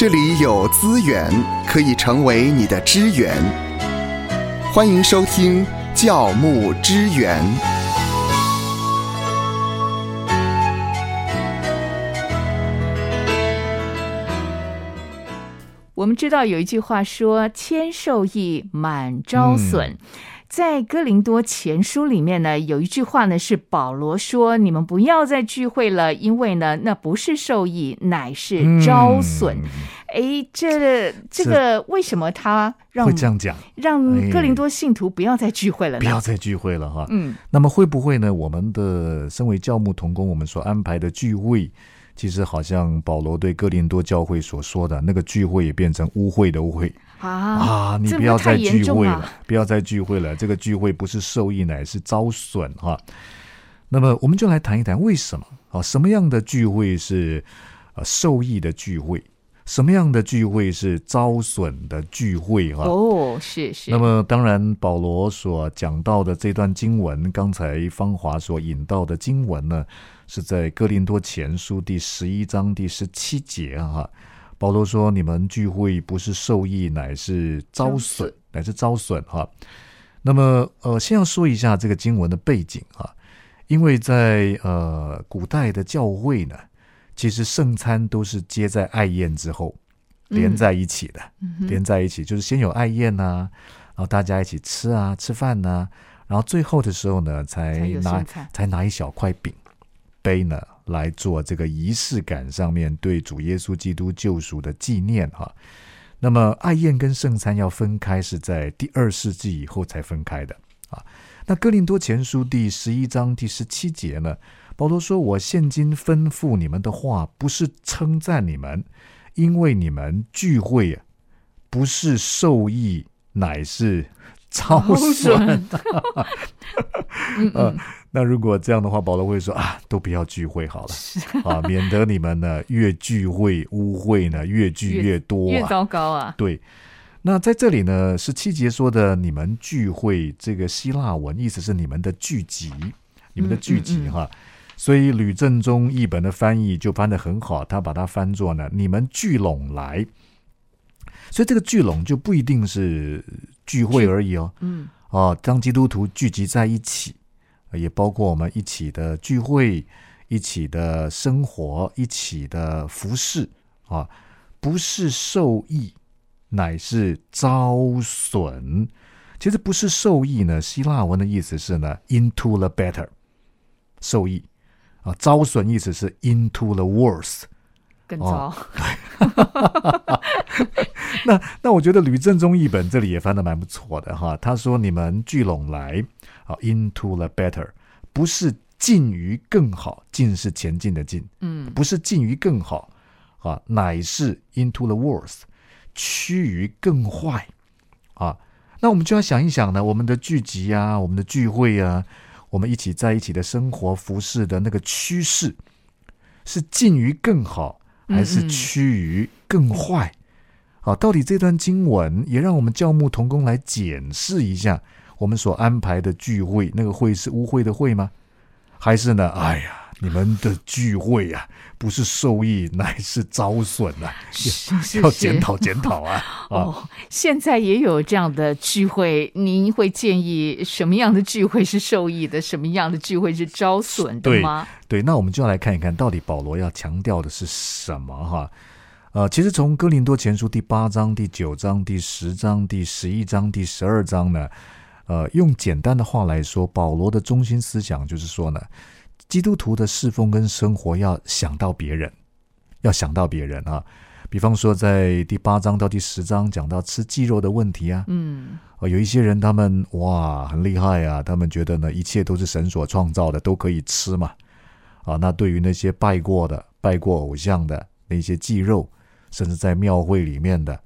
这里有资源可以成为你的支援。欢迎收听教牧支援。我们知道有一句话说“谦受益，满招损”。在哥林多前书里面呢，有一句话呢是保罗说：“你们不要再聚会了，因为呢，那不是受益，乃是招损。”哎，这这个为什么他让会这样讲？让哥林多信徒不要再聚会了呢？不要再聚会了哈。嗯，那么会不会呢？我们的身为教牧同工，我们所安排的聚会，其实好像保罗对哥林多教会所说的那个聚会，也变成污秽的污秽。啊啊！你不要再聚会了，不要再聚会了。这个聚会不是受益，乃是遭损哈。那么，我们就来谈一谈为什么啊？什么样的聚会是呃受益的聚会？什么样的聚会是遭损的聚会哈？哦，是是。那么，当然，保罗所讲到的这段经文，刚才芳华所引到的经文呢，是在哥林多前书第十一章第十七节哈。保罗说：“你们聚会不是受益，乃是遭损，乃是遭损哈。”那么，呃，先要说一下这个经文的背景啊，因为在呃古代的教会呢，其实圣餐都是接在爱宴之后连在一起的，连在一起就是先有爱宴呐、然后大家一起吃啊，吃饭呐、然后最后的时候呢，才拿才拿一小块饼杯呢来做这个仪式感上面对主耶稣基督救赎的纪念哈。那么爱宴跟圣餐要分开，是在第二世纪以后才分开的啊。那哥林多前书第十一章第十七节呢，保罗说：“我现今吩咐你们的话，不是称赞你们，因为你们聚会啊，不是受益，乃是超损。” 呃，那如果这样的话，保罗会说啊，都不要聚会好了啊，免得你们呢越聚会污秽呢越聚越多越啊。糟糕啊！对，那在这里呢，十七节说的你们聚会，这个希腊文意思是你们的聚集，你们的聚集嗯嗯哈。所以吕正中译本的翻译就翻得很好，他把它翻作呢，你们聚拢来。所以这个聚拢就不一定是聚会而已哦，嗯，哦，当基督徒聚集在一起，呃也包括我们一起的聚会、一起的生活、一起的服饰啊，不是受益，乃是遭损。其实不是受益呢，希腊文的意思是呢，into the better，受益啊，遭损意思是 into the worse。更糟。哦 那那我觉得吕正中译本这里也翻的蛮不错的哈。他说：“你们聚拢来啊，into the better，不是近于更好，近是前进的进，嗯，不是近于更好啊，乃是 into the worse，趋于更坏啊。那我们就要想一想呢，我们的聚集啊，我们的聚会啊，我们一起在一起的生活服饰的那个趋势，是近于更好，还是趋于更坏？啊，到底这段经文也让我们教牧同工来检视一下，我们所安排的聚会，那个会是污秽的会吗？还是呢？哎呀，你们的聚会啊，不是受益，乃是遭损啊！是是是要检讨检讨啊！啊，哦，现在也有这样的聚会，您会建议什么样的聚会是受益的，什么样的聚会是遭损的对吗？对，那我们就要来看一看，到底保罗要强调的是什么哈？呃，其实从哥林多前书第八章、第九章、第十章、第十一章、第十二章呢，呃，用简单的话来说，保罗的中心思想就是说呢，基督徒的侍奉跟生活要想到别人，要想到别人啊。比方说，在第八章到第十章讲到吃鸡肉的问题啊，嗯，呃，有一些人他们哇很厉害啊，他们觉得呢一切都是神所创造的，都可以吃嘛。啊，那对于那些拜过的、拜过偶像的那些祭肉，甚至在庙会里面的，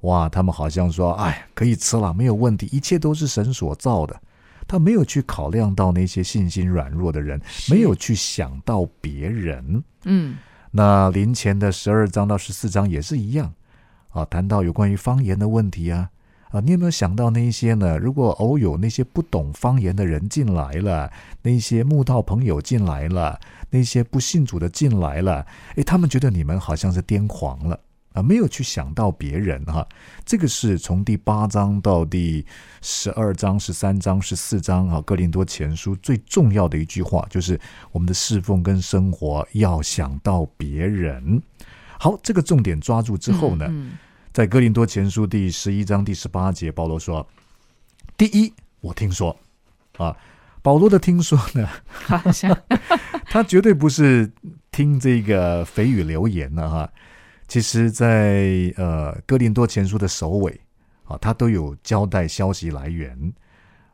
哇，他们好像说，哎，可以吃了，没有问题，一切都是神所造的。他没有去考量到那些信心软弱的人，没有去想到别人。嗯，那临前的十二章到十四章也是一样啊，谈到有关于方言的问题啊啊，你有没有想到那一些呢？如果偶有那些不懂方言的人进来了，那些慕道朋友进来了，那些不信主的进来了，诶，他们觉得你们好像是癫狂了啊，没有去想到别人哈。这个是从第八章到第十二章、十三章、十四章啊，《哥林多前书》最重要的一句话，就是我们的侍奉跟生活要想到别人。好，这个重点抓住之后呢，在《哥林多前书》第十一章第十八节，保罗说：“第一，我听说啊，保罗的听说呢，好像 他绝对不是听这个蜚语流言的哈。”其实，在呃《哥林多前书》的首尾啊，他都有交代消息来源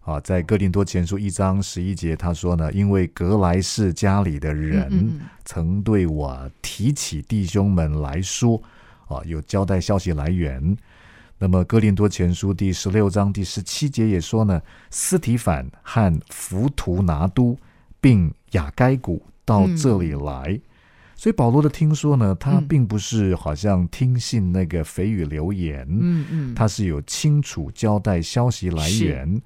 啊。在《哥林多前书》一章十一节，他说呢，因为格莱士家里的人曾对我提起弟兄们来说啊，有交代消息来源。那么《哥林多前书》第十六章第十七节也说呢，斯提凡和浮图拿都并雅该古到这里来。所以保罗的听说呢，他并不是好像听信那个蜚语流言，嗯嗯，他是有清楚交代消息来源。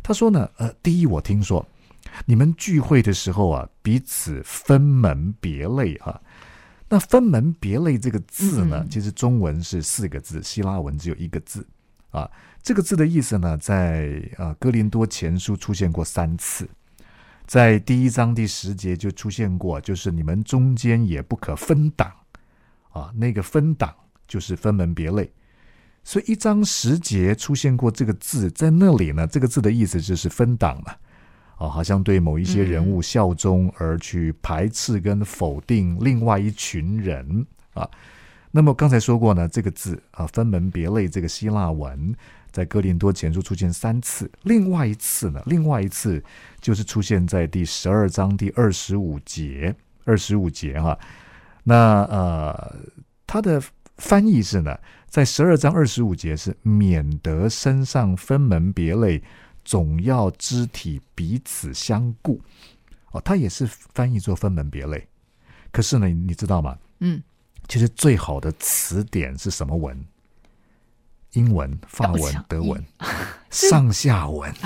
他说呢，呃，第一，我听说你们聚会的时候啊，彼此分门别类啊。那分门别类这个字呢，其实中文是四个字，希腊文只有一个字啊。这个字的意思呢，在啊哥林多前书出现过三次。在第一章第十节就出现过，就是你们中间也不可分党啊，那个分党就是分门别类。所以一章十节出现过这个字，在那里呢，这个字的意思就是分党嘛，啊，好像对某一些人物效忠而去排斥跟否定另外一群人啊。那么刚才说过呢，这个字啊，分门别类这个希腊文。在哥林多前书出现三次，另外一次呢？另外一次就是出现在第十二章第二十五节，二十五节哈。那呃，它的翻译是呢，在十二章二十五节是免得身上分门别类，总要肢体彼此相顾。哦，它也是翻译作分门别类。可是呢，你知道吗？嗯，其实最好的词典是什么文？英文、法文、德文，上下文。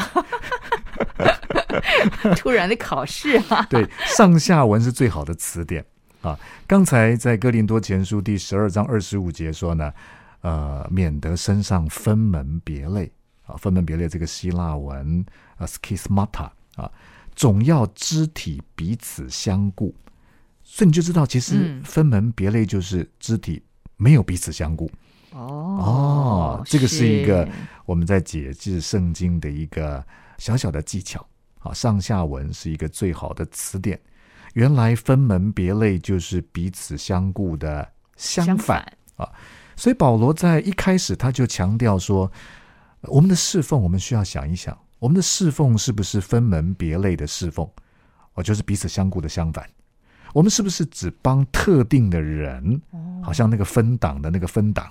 突然的考试啊！对，上下文是最好的词典啊。刚才在哥林多前书第十二章二十五节说呢，呃，免得身上分门别类啊，分门别类这个希腊文啊，skismata 啊，总要肢体彼此相顾。所以你就知道，其实分门别类就是肢体没有彼此相顾。哦这个是一个我们在解释圣经的一个小小的技巧。好，上下文是一个最好的词典。原来分门别类就是彼此相顾的相反啊。所以保罗在一开始他就强调说，我们的侍奉，我们需要想一想，我们的侍奉是不是分门别类的侍奉？哦，就是彼此相顾的相反。我们是不是只帮特定的人？好像那个分党的那个分党。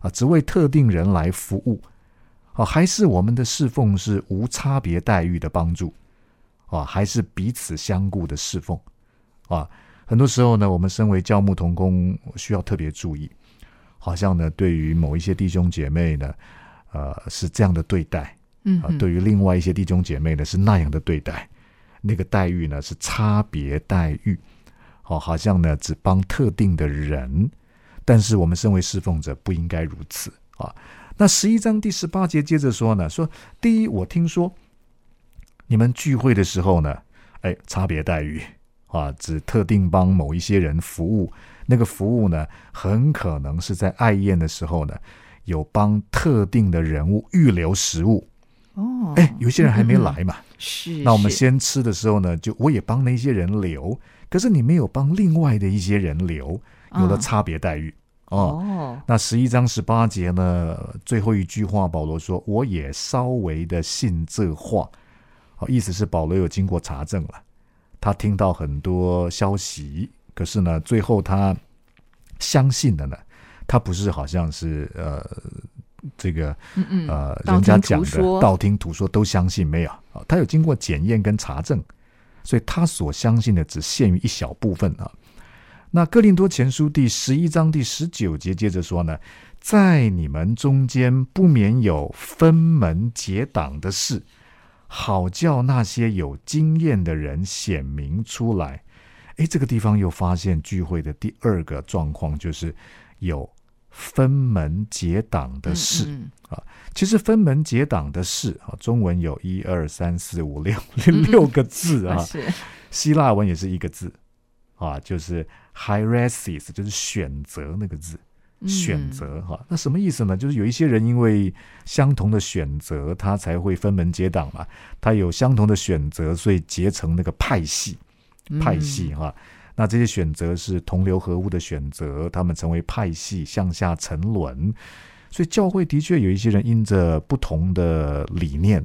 啊，只为特定人来服务，啊，还是我们的侍奉是无差别待遇的帮助，啊，还是彼此相顾的侍奉，啊，很多时候呢，我们身为教牧同工，需要特别注意，好像呢，对于某一些弟兄姐妹呢，呃，是这样的对待，嗯，啊，对于另外一些弟兄姐妹呢，是那样的对待，那个待遇呢是差别待遇，哦，好像呢只帮特定的人。但是我们身为侍奉者不应该如此啊！那十一章第十八节接着说呢，说第一，我听说你们聚会的时候呢，哎，差别待遇啊，只特定帮某一些人服务，那个服务呢，很可能是在爱宴的时候呢，有帮特定的人物预留食物哦，哎，有些人还没来嘛，是，那我们先吃的时候呢，就我也帮那些人留，可是你没有帮另外的一些人留。有了差别待遇哦。那十一章十八节呢？最后一句话，保罗说：“我也稍微的信这话。”哦，意思是保罗有经过查证了，他听到很多消息，可是呢，最后他相信的呢，他不是好像是呃这个呃人家讲的道听途说都相信没有啊？他有经过检验跟查证，所以他所相信的只限于一小部分啊。那哥林多前书第十一章第十九节接着说呢，在你们中间不免有分门结党的事，好叫那些有经验的人显明出来。诶，这个地方又发现聚会的第二个状况，就是有分门结党的事。嗯其实分门结党的事啊，中文有一二三四五六六个字啊，是希腊文也是一个字啊，就是 hieresis，就是选择那个字。选择哈，那什么意思呢？就是有一些人因为相同的选择，他才会分门结党嘛。他有相同的选择，所以结成那个派系，派系哈。那这些选择是同流合污的选择，他们成为派系，向下沉沦。所以教会的确有一些人因着不同的理念，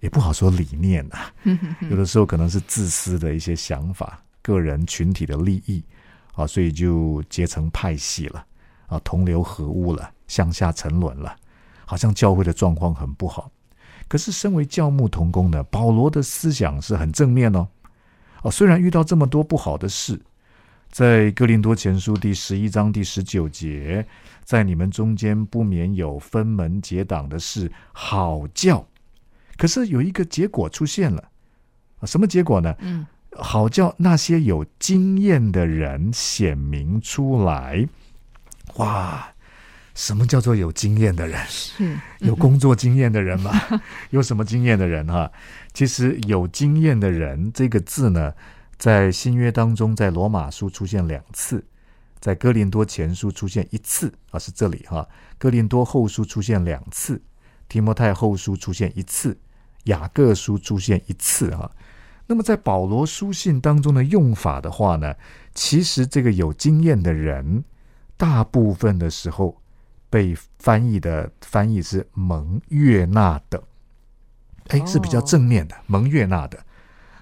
也不好说理念啊，有的时候可能是自私的一些想法、个人群体的利益啊，所以就结成派系了。啊，同流合污了，向下沉沦了，好像教会的状况很不好。可是，身为教牧同工的保罗的思想是很正面哦。哦，虽然遇到这么多不好的事，在哥林多前书第十一章第十九节，在你们中间不免有分门结党的事，好教。可是有一个结果出现了，什么结果呢？嗯，好叫那些有经验的人显明出来。哇，什么叫做有经验的人？是有工作经验的人吗？有什么经验的人哈？其实有经验的人这个字呢，在新约当中，在罗马书出现两次，在哥林多前书出现一次啊，是这里哈。哥林多后书出现两次，提摩太后书出现一次，雅各书出现一次哈。那么在保罗书信当中的用法的话呢，其实这个有经验的人。大部分的时候被翻译的翻译是蒙悦纳的，哎，是比较正面的，蒙悦纳的。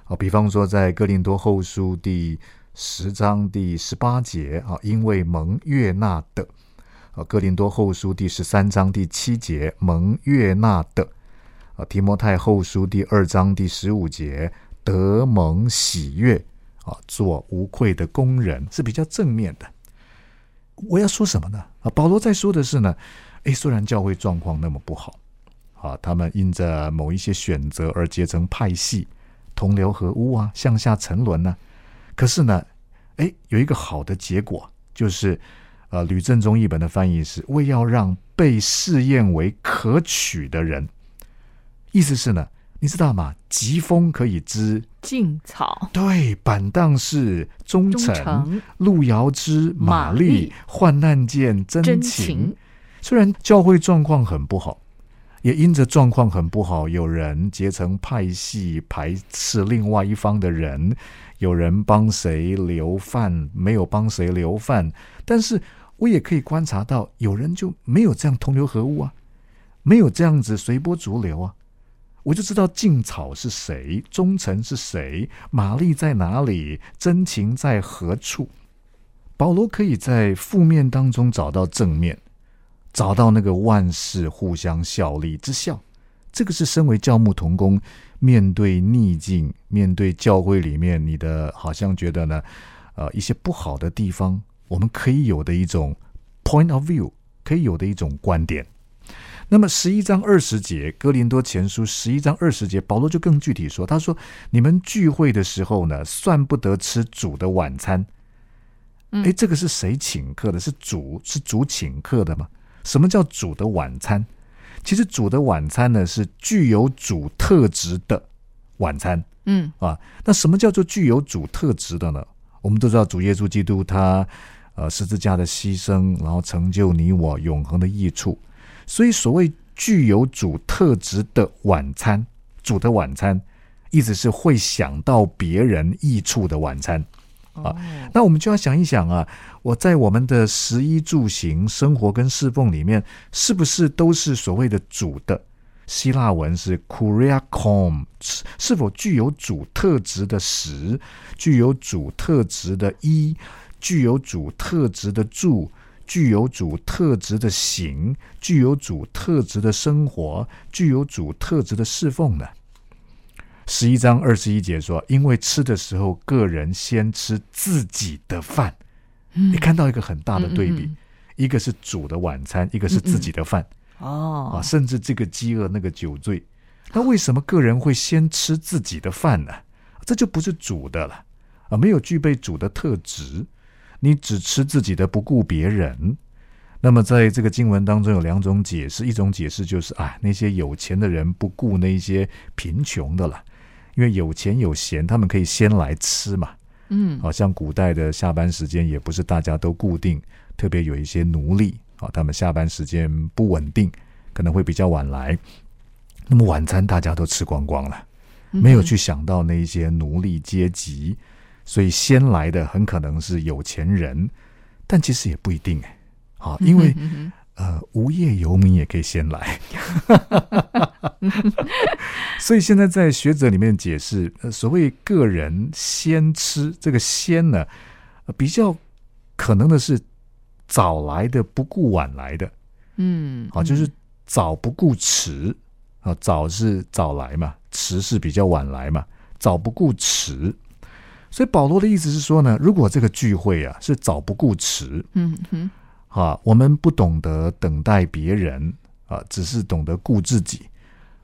啊，比方说在哥林多后书第十章第十八节啊，因为蒙悦纳的；啊，哥林多后书第十三章第七节，蒙悦纳的；啊，提摩太后书第二章第十五节，得蒙喜悦啊，做无愧的工人，是比较正面的。我要说什么呢？啊，保罗在说的是呢，诶，虽然教会状况那么不好，啊，他们因着某一些选择而结成派系，同流合污啊，向下沉沦呢，可是呢，诶，有一个好的结果，就是呃，吕正中译本的翻译是为要让被试验为可取的人，意思是呢。你知道吗？疾风可以知劲草，对，板荡是忠诚，路遥知马力，患难见真情。虽然教会状况很不好，也因着状况很不好，有人结成派系排斥另外一方的人，有人帮谁留饭，没有帮谁留饭。但是我也可以观察到，有人就没有这样同流合污啊，没有这样子随波逐流啊。我就知道劲草是谁，忠诚是谁，玛丽在哪里，真情在何处。保罗可以在负面当中找到正面，找到那个万事互相效力之效。这个是身为教牧同工，面对逆境，面对教会里面你的好像觉得呢，呃，一些不好的地方，我们可以有的一种 point of view，可以有的一种观点。那么十一章二十节，哥林多前书十一章二十节，保罗就更具体说：“他说，你们聚会的时候呢，算不得吃主的晚餐。哎，这个是谁请客的？是主，是主请客的吗？什么叫主的晚餐？其实主的晚餐呢，是具有主特质的晚餐。嗯啊，那什么叫做具有主特质的呢？我们都知道，主耶稣基督他呃十字架的牺牲，然后成就你我永恒的益处。”所以，所谓具有主特质的晚餐，主的晚餐，意思是会想到别人益处的晚餐啊。那我们就要想一想啊，我在我们的食衣住行、生活跟侍奉里面，是不是都是所谓的主的？希腊文是 kuriakom，是否具有主特质的食，具有主特质的衣，具有主特质的住？具有主特质的行，具有主特质的生活，具有主特质的侍奉呢？十一章二十一节说：“因为吃的时候，个人先吃自己的饭。”你看到一个很大的对比，一个是主的晚餐，一个是自己的饭。哦，啊，甚至这个饥饿，那个酒醉，那为什么个人会先吃自己的饭呢？这就不是主的了啊，没有具备主的特质。你只吃自己的，不顾别人，那么在这个经文当中有两种解释，一种解释就是啊，那些有钱的人不顾那些贫穷的了，因为有钱有闲，他们可以先来吃嘛。嗯，好像古代的下班时间也不是大家都固定，特别有一些奴隶啊，他们下班时间不稳定，可能会比较晚来。那么晚餐大家都吃光光了，没有去想到那一些奴隶阶级，所以先来的很可能是有钱人，但其实也不一定哎。好，因为呃，无业游民也可以先来，所以现在在学者里面解释，呃，所谓个人先吃这个先呢，比较可能的是早来的不顾晚来的，嗯，好，就是早不顾迟啊，早是早来嘛，迟是比较晚来嘛，早不顾迟。所以保罗的意思是说呢，如果这个聚会啊是早不顾迟，嗯哼，啊，我们不懂得等待别人啊，只是懂得顾自己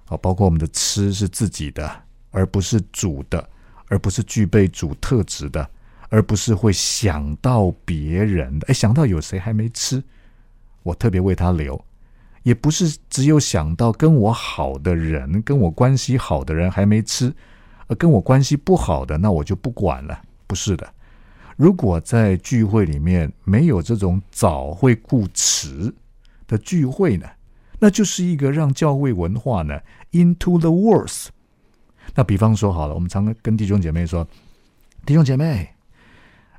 啊，包括我们的吃是自己的，而不是主的，而不是具备主特质的，而不是会想到别人的。哎，想到有谁还没吃，我特别为他留，也不是只有想到跟我好的人，跟我关系好的人还没吃，而跟我关系不好的，那我就不管了。不是的。如果在聚会里面没有这种早会顾迟的聚会呢，那就是一个让教会文化呢 into the worse。那比方说好了，我们常跟弟兄姐妹说，弟兄姐妹，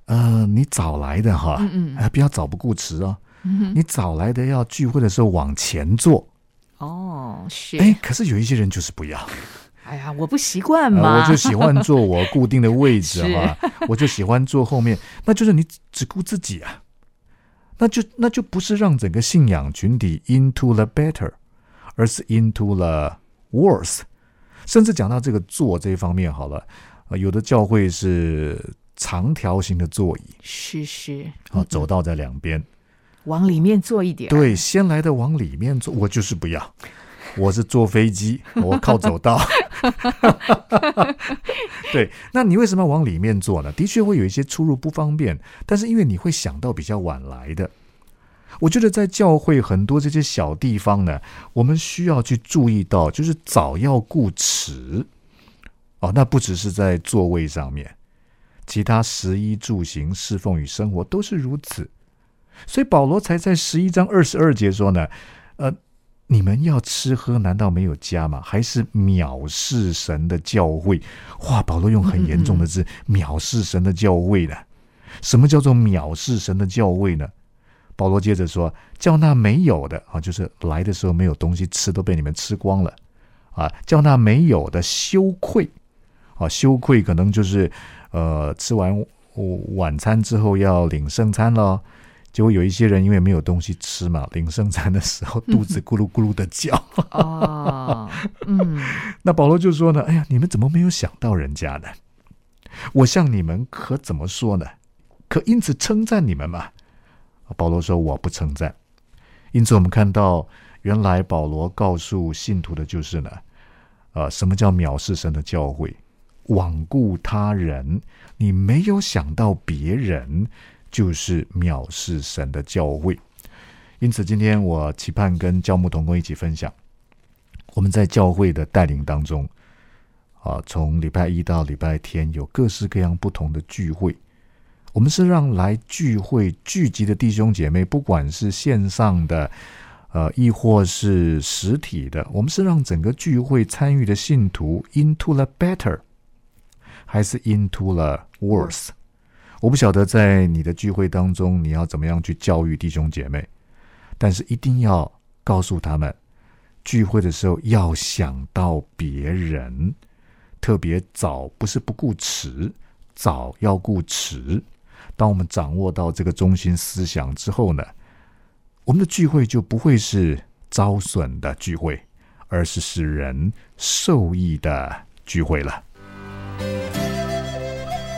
呃，你早来的哈，嗯哎，不要早不顾迟哦。嗯你早来的要聚会的时候往前坐，哦，是，哎，可是有一些人就是不要。哎呀，我不习惯呃嘛，我就喜欢坐我固定的位置 是。哈，我就喜欢坐后面，那就是你只顾自己啊，那就那就不是让整个信仰群体 into the better，而是 into the worse。甚至讲到这个坐这一方面好了，呃，有的教会是长条形的座椅，是是，啊，走道在两边，往里面坐一点，，对，先来的往里面坐，我就是不要。我是坐飞机，我靠走道。对，那你为什么要往里面坐呢？的确会有一些出入不方便，但是因为你会想到比较晚来的，我觉得在教会很多这些小地方呢，我们需要去注意到，就是早要顾迟。哦，那不只是在座位上面，其他食衣住行、侍奉与生活都是如此。所以保罗才在十一章二十二节说呢，呃，你们要吃喝，难道没有家吗？还是藐视神的教诲？哇，保罗用很严重的字，藐视神的教诲呢？什么叫做藐视神的教诲呢？保罗接着说，叫那没有的啊，就是来的时候没有东西吃，都被你们吃光了啊，叫那没有的羞愧啊，羞愧可能就是呃，吃完晚餐之后要领圣餐了。结果有一些人因为没有东西吃嘛，领圣餐的时候肚子咕噜咕噜的叫。哦，嗯，那保罗就说呢：“哎呀，你们怎么没有想到人家呢？我向你们可怎么说呢？可因此称赞你们嘛？”保罗说：“我不称赞。”因此，我们看到原来保罗告诉信徒的就是呢，呃，什么叫藐视神的教诲，罔顾他人，你没有想到别人。就是藐视神的教会，因此今天我期盼跟教牧同工一起分享，我们在教会的带领当中，啊，从礼拜一到礼拜天有各式各样不同的聚会，我们是让来聚会聚集的弟兄姐妹，不管是线上的，呃，亦或是实体的，我们是让整个聚会参与的信徒 into the better，还是 into the worse？我不晓得在你的聚会当中，你要怎么样去教育弟兄姐妹，但是一定要告诉他们，聚会的时候要想到别人，特别早，不是不顾迟，早要顾迟。当我们掌握到这个中心思想之后呢，我们的聚会就不会是遭损的聚会，而是使人受益的聚会了。